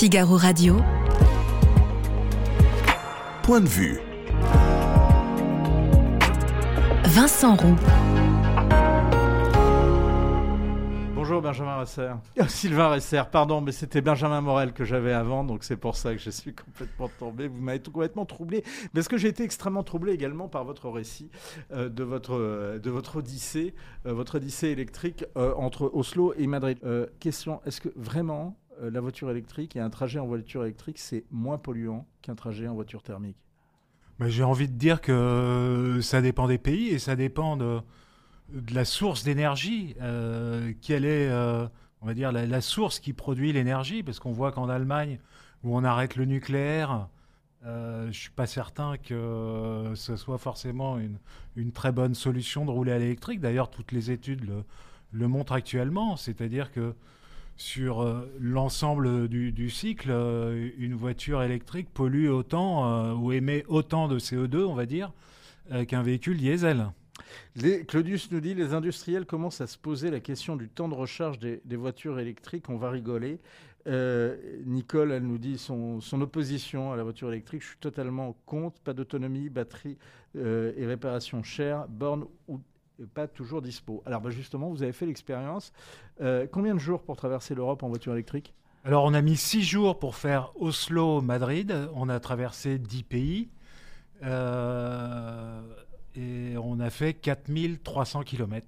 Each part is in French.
Figaro Radio. Point de vue. Vincent Roux. Bonjour Benjamin Resser. Ah, Sylvain Resser, pardon, mais c'était Benjamin Morel que j'avais avant, donc c'est pour ça que je suis complètement tombé. Vous m'avez tout complètement troublé. Parce que j'ai été extrêmement troublé également par votre récit euh, de, votre, euh, de votre odyssée, euh, votre odyssée électrique euh, entre Oslo et Madrid. Euh, question, est-ce que vraiment euh, la voiture électrique et un trajet en voiture électrique, c'est moins polluant qu'un trajet en voiture thermique J'ai envie de dire que ça dépend des pays et ça dépend de, la source d'énergie. Euh, quelle est, euh, on va dire, la, source qui produit l'énergie Parce qu'on voit qu'en Allemagne, où on arrête le nucléaire, euh, je ne suis pas certain que ce soit forcément une, une très bonne solution de rouler à l'électrique. D'ailleurs, toutes les études le, le montrent actuellement. C'est-à-dire que sur euh, l'ensemble du, cycle, euh, une voiture électrique pollue autant euh, ou émet autant de CO2, on va dire, qu'un véhicule diesel. Claudius nous dit les industriels commencent à se poser la question du temps de recharge des, voitures électriques. On va rigoler. Nicole, elle nous dit son, opposition à la voiture électrique. Je suis totalement contre. Pas d'autonomie, batterie et réparation chères, borne ou pas toujours dispo. Alors bah, justement, vous avez fait l'expérience. Euh, combien de jours pour traverser l'Europe en voiture électrique? Alors, on a mis six jours pour faire Oslo-Madrid. On a traversé 10 pays. Euh, et on a fait 4300 km.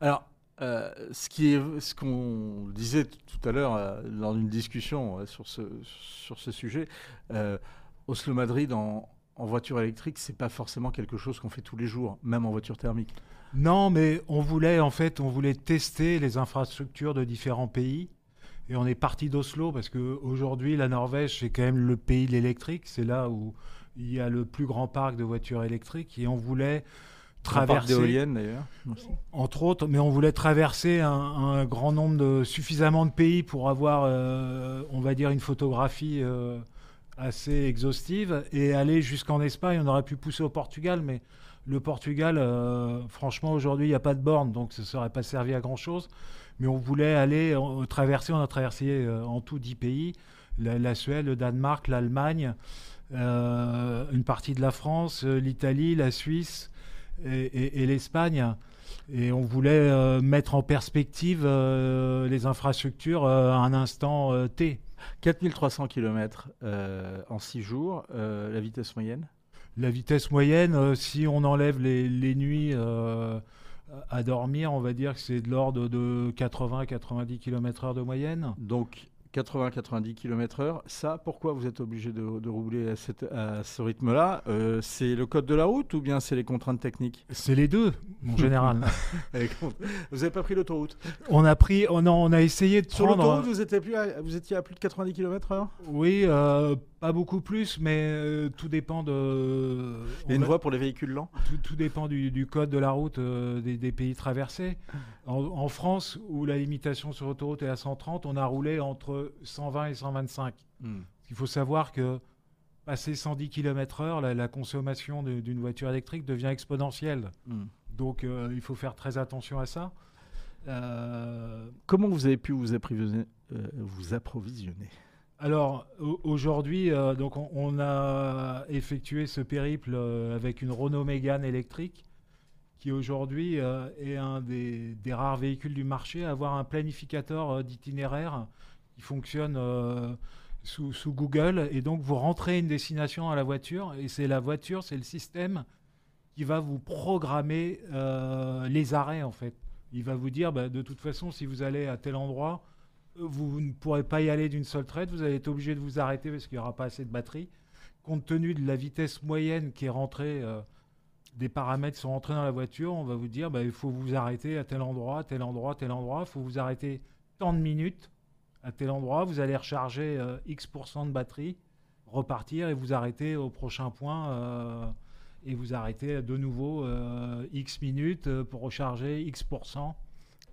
Alors, euh, ce qui est, ce qu'on disait tout à l'heure euh, lors d'une discussion euh, sur ce sur ce sujet, euh, Oslo-Madrid en, en voiture électrique, c'est pas forcément quelque chose qu'on fait tous les jours, même en voiture thermique. Non, mais on voulait en fait, on voulait tester les infrastructures de différents pays. Et on est parti d'Oslo parce que aujourd'hui, la Norvège, c'est quand même le pays de l'électrique. C'est là où il y a le plus grand parc de voitures électriques. Et on voulait traverser, d'éoliennes d'ailleurs. entre autres, mais on voulait traverser un, un grand nombre de suffisamment de pays pour avoir, euh, on va dire, une photographie euh, assez exhaustive et aller jusqu'en Espagne. On aurait pu pousser au Portugal, mais le Portugal, euh, franchement, aujourd'hui, il n'y a pas de borne, donc ça ne serait pas servi à grand chose. Mais on voulait aller traverser, on a traversé euh, en tout 10 pays la, Suède, le Danemark, l'Allemagne, euh, une partie de la France, l'Italie, la Suisse et l'Espagne. Et on voulait euh, mettre en perspective euh, les infrastructures euh, à un instant euh, T. 4300 km euh, en 6 jours, euh, la vitesse moyenne? La vitesse moyenne, euh, si on enlève les, les nuits euh, à dormir, on va dire que c'est de l'ordre de 80 à 90 km/h de moyenne. Donc 80-90 km/h. Ça, pourquoi vous êtes obligé de, de rouler à, cette- à ce rythme-là Euh, C'est le code de la route ou bien c'est les contraintes techniques? C'est les deux, en général. Vous n'avez pas pris l'autoroute? On a pris, on a, on a essayé de Sur prendre. l'autoroute, vous, étiez plus à- vous étiez à plus de 90 km/h Oui, euh, pas beaucoup plus, mais euh, tout dépend de. Il y a une va- voie pour les véhicules lents Tout, tout dépend du, du code de la route euh, des, des pays traversés. En, en France, où la limitation sur autoroute est à 130, on a roulé entre 120 et 125. Hmm. Il faut savoir que passer 110 km/h, la, la consommation d'une voiture électrique devient exponentielle. Hmm. Donc euh, il faut faire très attention à ça. Comment vous avez pu vous approvisionner? Alors au- aujourd'hui, euh, donc on, a effectué ce périple euh, avec une Renault Mégane électrique, qui aujourd'hui euh, est un des, rares véhicules du marché à avoir un planificateur d'itinéraire qui fonctionne sous, Google. Et donc vous rentrez une destination à la voiture, et c'est la voiture, c'est le système qui va vous programmer les arrêts en fait. Il va vous dire, bah, de toute façon, si vous allez à tel endroit, vous ne pourrez pas y aller d'une seule traite, vous allez être obligé de vous arrêter parce qu'il n'y aura pas assez de batterie. Compte tenu de la vitesse moyenne qui est rentrée, euh, des paramètres sont rentrés dans la voiture, on va vous dire bah, il faut vous arrêter à tel endroit, tel endroit, tel endroit, il faut vous arrêter tant de minutes à tel endroit, vous allez recharger euh, X% de batterie, repartir et vous arrêter au prochain point. euh, et vous arrêtez de nouveau X minutes pour recharger X%,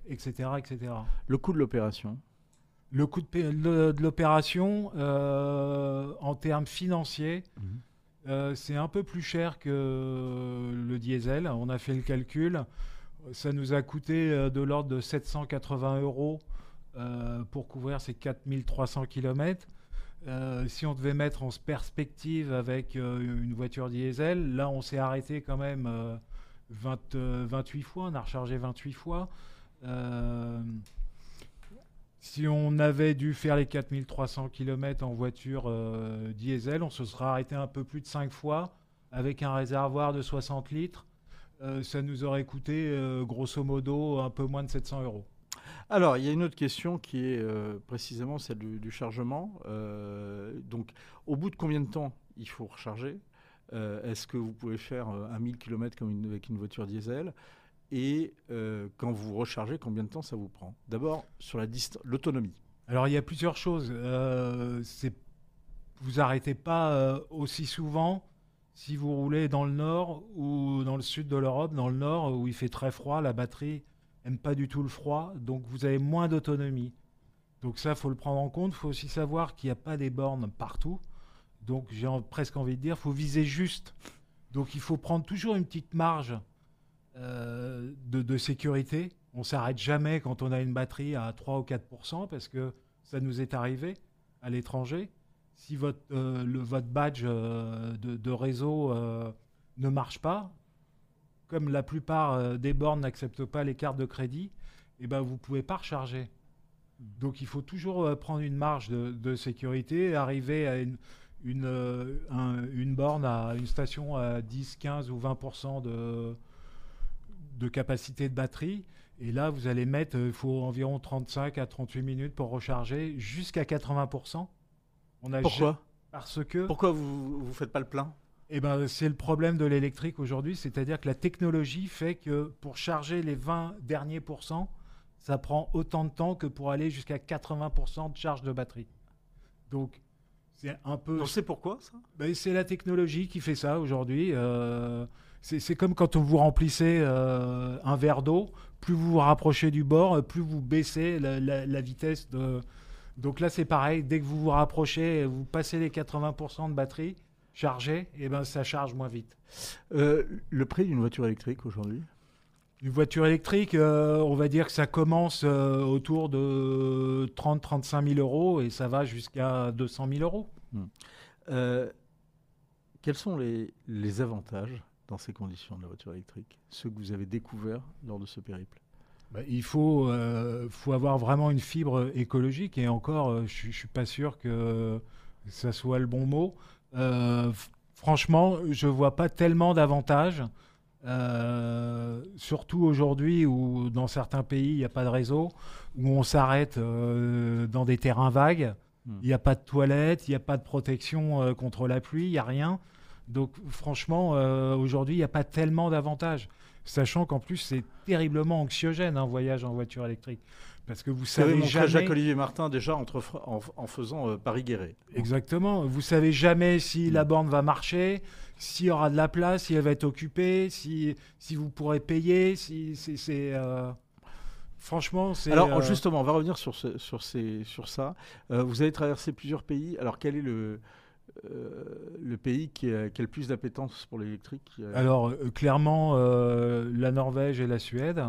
etc. etc. Le coût de l'opération? Le coût de, l'opération, euh, en termes financiers, euh, c'est un peu plus cher que le diesel. On a fait le calcul. Ça nous a coûté euh, de l'ordre de 780 euros euh, pour couvrir ces 4300 km. Si on devait mettre en perspective avec une voiture diesel, là on s'est arrêté quand même euh, 20, euh, 28 fois, on a rechargé 28 fois. Si on avait dû faire les 4300 km en voiture euh, diesel, on se serait arrêté un peu plus de 5 fois avec un réservoir de 60 litres. Euh, ça nous aurait coûté euh, grosso modo un peu moins de 700 euros. Alors, il y a une autre question qui est précisément celle du, chargement. Donc, au bout de combien de temps il faut recharger? Est-ce que vous pouvez faire un 1000 km avec une voiture diesel? Et euh, quand vous rechargez, combien de temps ça vous prend? D'abord, sur l'autonomie. Alors il y a plusieurs choses. Euh, vous arrêtez pas euh, aussi souvent si vous roulez dans le nord ou dans le sud de l'Europe. Dans le nord où il fait très froid, la batterie aime pas du tout le froid, donc vous avez moins d'autonomie. Donc ça, faut le prendre en compte. Il faut aussi savoir qu'il n'y a pas des bornes partout. Donc j'ai presque envie de dire, faut viser juste. Donc il faut prendre toujours une petite marge euh, de, sécurité. On s'arrête jamais quand on a une batterie à 3 ou 4% parce que ça nous est arrivé à l'étranger. Si votre, euh, le, votre badge euh, de, réseau ne marche pas, comme la plupart des bornes n'acceptent pas les cartes de crédit, eh ben, vous ne pouvez pas recharger. Donc il faut toujours prendre une marge de, sécurité, arriver à une, une, un- une borne, à une station à 10, 15 ou 20% de, de capacité de batterie. Et là, vous allez mettre, euh, il faut environ 35 à 38 minutes pour recharger jusqu'à 80%. On a Pourquoi? Parce que Pourquoi vous ne faites pas le plein? Eh ben, c'est le problème de l'électrique aujourd'hui, c'est-à-dire que la technologie fait que pour charger les 20 derniers pourcents, ça prend autant de temps que pour aller jusqu'à 80% de charge de batterie. Donc, c'est un peu. On sait pourquoi ça? Ben, c'est la technologie qui fait ça aujourd'hui. Euh, c'est comme quand vous remplissez euh, un verre d'eau, plus vous vous rapprochez du bord, euh, plus vous baissez la, la- la vitesse de. Donc là, c'est pareil. Dès que vous vous rapprochez, vous passez les 80% de batterie chargée, et ben ça charge moins vite. Euh, Le prix d'une voiture électrique aujourd'hui? Une voiture électrique, euh, on va dire que ça commence euh, autour de 30-35 000 euros et ça va jusqu'à 200 000 euros. Euh, Quels sont les, les avantages dans ces conditions de la voiture électrique Ceux que vous avez découverts lors de ce périple Bah, il faut, euh, faut avoir vraiment une fibre écologique et encore, euh, je ne suis pas sûr que ça soit le bon mot. Euh, franchement, je ne vois pas tellement d'avantages, surtout aujourd'hui où dans certains pays, il n'y a pas de réseau, où on s'arrête dans des terrains vagues, Hmm. il n'y a pas de toilettes, il n'y a pas de protection contre la pluie, il n'y a rien. Donc franchement, euh, aujourd'hui, il n'y a pas tellement d'avantages. Sachant qu'en plus, c'est terriblement anxiogène un voyage en voiture électrique. Parce que vous savez montré jamais... Jacques-Olivier Martin déjà entre, en, en faisant euh, Paris-Guéret. Exactement. Vous savez jamais si la borne va marcher, s'il y aura de la place, si elle va être occupée, si, si vous pourrez payer. Si, c'est, c'est, euh, Franchement, c'est... Alors justement, on va revenir sur, ce- sur, ces, sur ça. Vous avez traversé plusieurs pays. Alors quel est le, euh, le pays qui a, qui a le plus d'appétence pour l'électrique Alors, euh, clairement, euh, la Norvège et la Suède.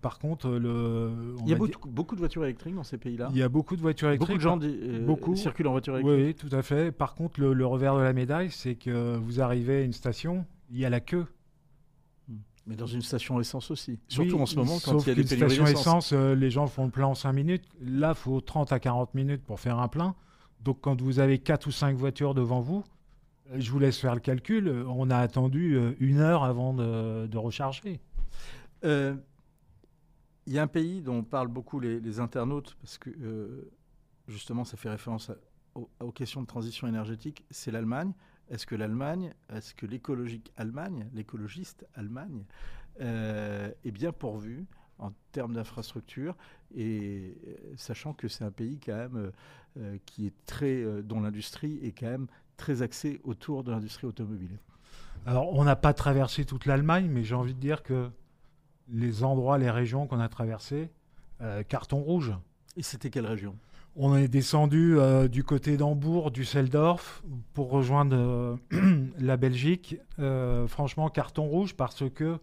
Par contre, le, Il y a beaucoup, beaucoup de voitures électriques dans ces pays-là. il y a beaucoup de voitures électriques. Beaucoup de gens beaucoup. circulent en voiture électrique. oui, tout à fait. Par contre, le, le revers de la médaille, c'est que vous arrivez à une station, il y a la queue. Mais dans une station essence aussi. Surtout Oui, en ce moment, quand il y a des pénuries station d'essence. essence, euh, les gens font le plein en 5 minutes. Là, il faut 30 à 40 minutes pour faire un plein. Donc, quand vous avez 4 ou 5 voitures devant vous, euh, je vous laisse faire le calcul. euh, On a attendu euh, une heure avant de, recharger. Il y a un pays dont parlent beaucoup les, internautes, parce que justement, ça fait référence aux, questions de transition énergétique, c'est l'Allemagne. Est-ce que l'Allemagne, est-ce que l'écologique Allemagne, l'écologiste Allemagne, est bien pourvue en termes d'infrastructures, et euh, sachant que c'est un pays quand même euh, euh, qui est très, euh, dont l'industrie est quand même très axée autour de l'industrie automobile. Alors, on n'a pas traversé toute l'Allemagne, mais j'ai envie de dire que les endroits, les régions qu'on a traversées, euh, carton rouge. Et c'était quelle région? On est descendu du côté d'Hambourg, Düsseldorf, pour rejoindre la Belgique. Franchement, carton rouge parce que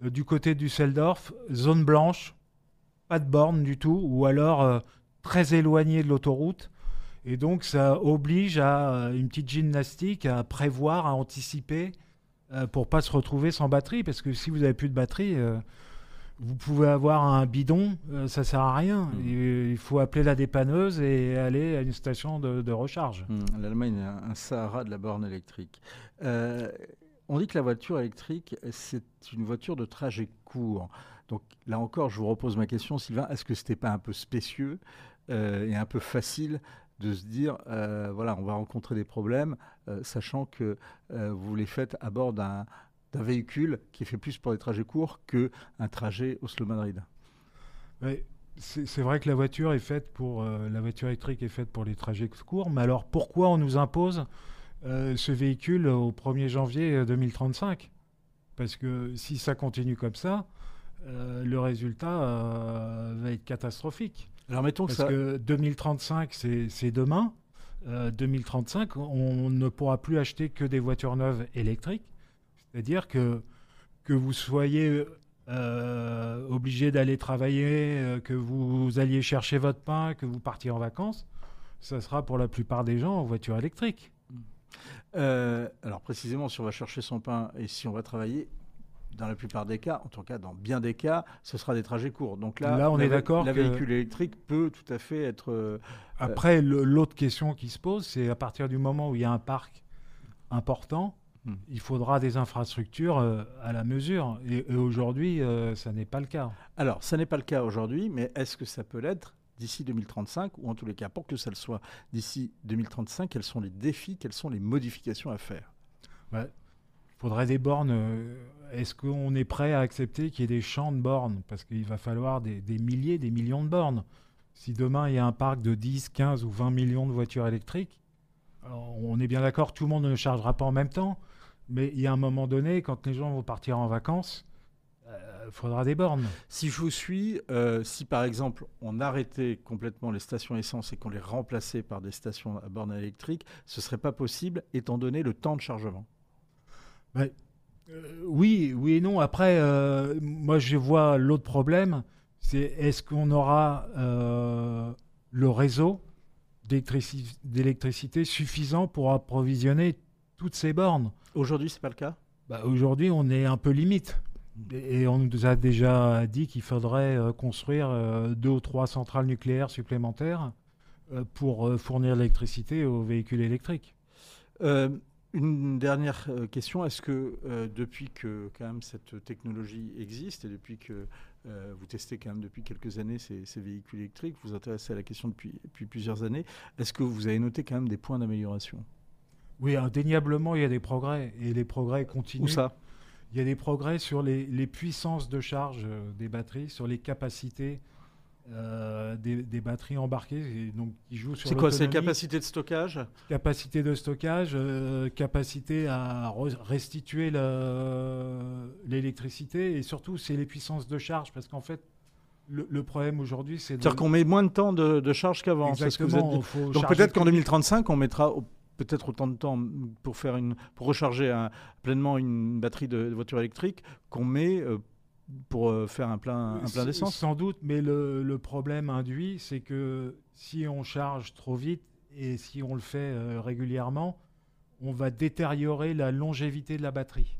du côté de Düsseldorf, zone blanche, pas de borne du tout, ou alors euh, très éloigné de l'autoroute. Et donc, ça oblige à euh, une petite gymnastique, à prévoir, à anticiper euh, pour pas se retrouver sans batterie. Parce que si vous avez plus de batterie, euh, vous pouvez avoir un bidon, euh, ça sert à rien. Mm. Il, il faut appeler la dépanneuse et aller à une station de, de recharge. Hum, L'Allemagne est un, un Sahara de la borne électrique. On dit que la voiture électrique, c'est une voiture de trajet court. Donc là encore, je vous repose ma question, Sylvain. Est-ce que c'était pas un peu spécieux euh, et un peu facile de se dire, euh, voilà, on va rencontrer des problèmes, euh, sachant que vous les faites à bord d'un véhicule qui est fait plus pour des trajets courts qu'un trajet Oslo-Madrid Ouais, c'est vrai que la voiture est faite pour la voiture électrique est faite pour les trajets courts, mais alors pourquoi on nous impose euh, ce véhicule au 1er janvier euh, 2035 Parce que si ça continue comme ça, euh, le résultat euh, va être catastrophique. Alors mettons que Parce ça... que 2035, c'est demain. Euh, 2035, on ne pourra plus acheter que des voitures neuves électriques. C'est-à-dire que, que vous soyez euh, obligé d'aller travailler, euh, que vous alliez chercher votre pain, que vous partiez en vacances, ça sera pour la plupart des gens en voiture électrique. Euh, alors précisément, si on va chercher son pain et si on va travailler, dans la plupart des cas, en tout cas dans bien des cas, ce sera des trajets courts. Donc là, Là, on la est d'accord La que- véhicule électrique peut tout à fait être. euh, Après, l'autre question qui se pose, c'est à partir du moment où il y a un parc important, Hmm. il faudra des infrastructures euh, à la mesure. Et, et aujourd'hui, euh, ça n'est pas le cas. Alors, ça n'est pas le cas aujourd'hui, mais est-ce que ça peut l'être? D'ici 2035 ou en tous les cas, pour que ça le soit d'ici 2035, quels sont les défis, quelles sont les modifications à faire? Il faudrait des bornes. euh, Est-ce qu'on est prêt à accepter qu'il y ait des champs de bornes? Parce qu'il va falloir des, des milliers, des millions de bornes. Si demain il y a un parc de 10, 15 ou 20 millions de voitures électriques, on est bien d'accord, tout le monde ne chargera pas en même temps. Mais il y a un moment donné, quand les gens vont partir en vacances, il faudra des bornes. Si je vous suis, euh, si par exemple on arrêtait complètement les stations essence et qu'on les remplaçait par des stations à borne électrique, ce serait pas possible étant donné le temps de chargement. Euh, oui, oui et non. Après, euh, moi, je vois l'autre problème, c'est est-ce qu'on aura euh, le réseau d'électrici- d'électricité suffisant pour approvisionner toutes ces bornes? Aujourd'hui, c'est pas le cas? Bah, Aujourd'hui, on est un peu limite. Et on nous a déjà dit qu'il faudrait euh, construire euh, deux ou trois centrales nucléaires supplémentaires euh, pour fournir l'électricité aux véhicules électriques. Euh, une dernière question. Est-ce que euh, depuis que quand même cette technologie existe et depuis que euh, vous testez quand même depuis quelques années ces, ces véhicules électriques, vous vous intéressez à la question depuis, depuis plusieurs années, est-ce que vous avez noté quand même des points d'amélioration? Oui, indéniablement, il y a des progrès. Et les progrès continuent. Où ça? Il y a des progrès sur les, les puissances de charge euh, des batteries, sur les capacités euh, des, des batteries embarquées, et donc qui jouent sur C'est quoi C'est capacité de stockage? Capacité de stockage, euh, capacité à re- restituer le- l'électricité, et surtout c'est les puissances de charge, parce qu'en fait le, le problème aujourd'hui c'est de- C'est-à-dire qu'on met moins de temps de, de charge qu'avant. c'est ce que vous êtes Donc peut-être qu'en plus vite. 2035, on mettra peut-être autant de temps pour faire une pour recharger un- pleinement une batterie de, de voiture électrique qu'on met euh, pour euh, faire un plein un plein d'essence. Sans doute, mais le, le problème induit, c'est que si on charge trop vite et si on le fait euh, régulièrement, on va détériorer la longévité de la batterie.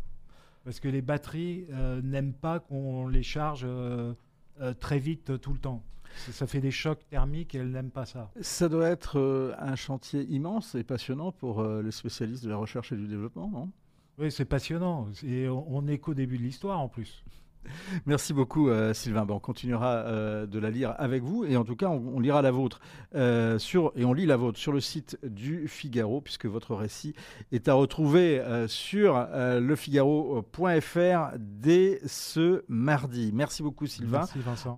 Parce que les batteries euh, n'aiment pas qu'on les charge euh, euh, très vite tout le temps. Ça, fait des chocs thermiques et elles n'aiment pas ça. Ça doit être euh, un chantier immense et passionnant pour euh, les spécialistes de la recherche et du développement, non? Oui, c'est passionnant. Et on, on est qu'au début de l'histoire en plus. Merci beaucoup, euh, Sylvain. Ben, on continuera euh, de la lire avec vous et en tout cas, on, on lira la vôtre euh, sur et on lit la vôtre sur le site du Figaro puisque votre récit est à retrouver sur lefigaro.fr dès ce mardi. Merci beaucoup, Sylvain. Merci Vincent.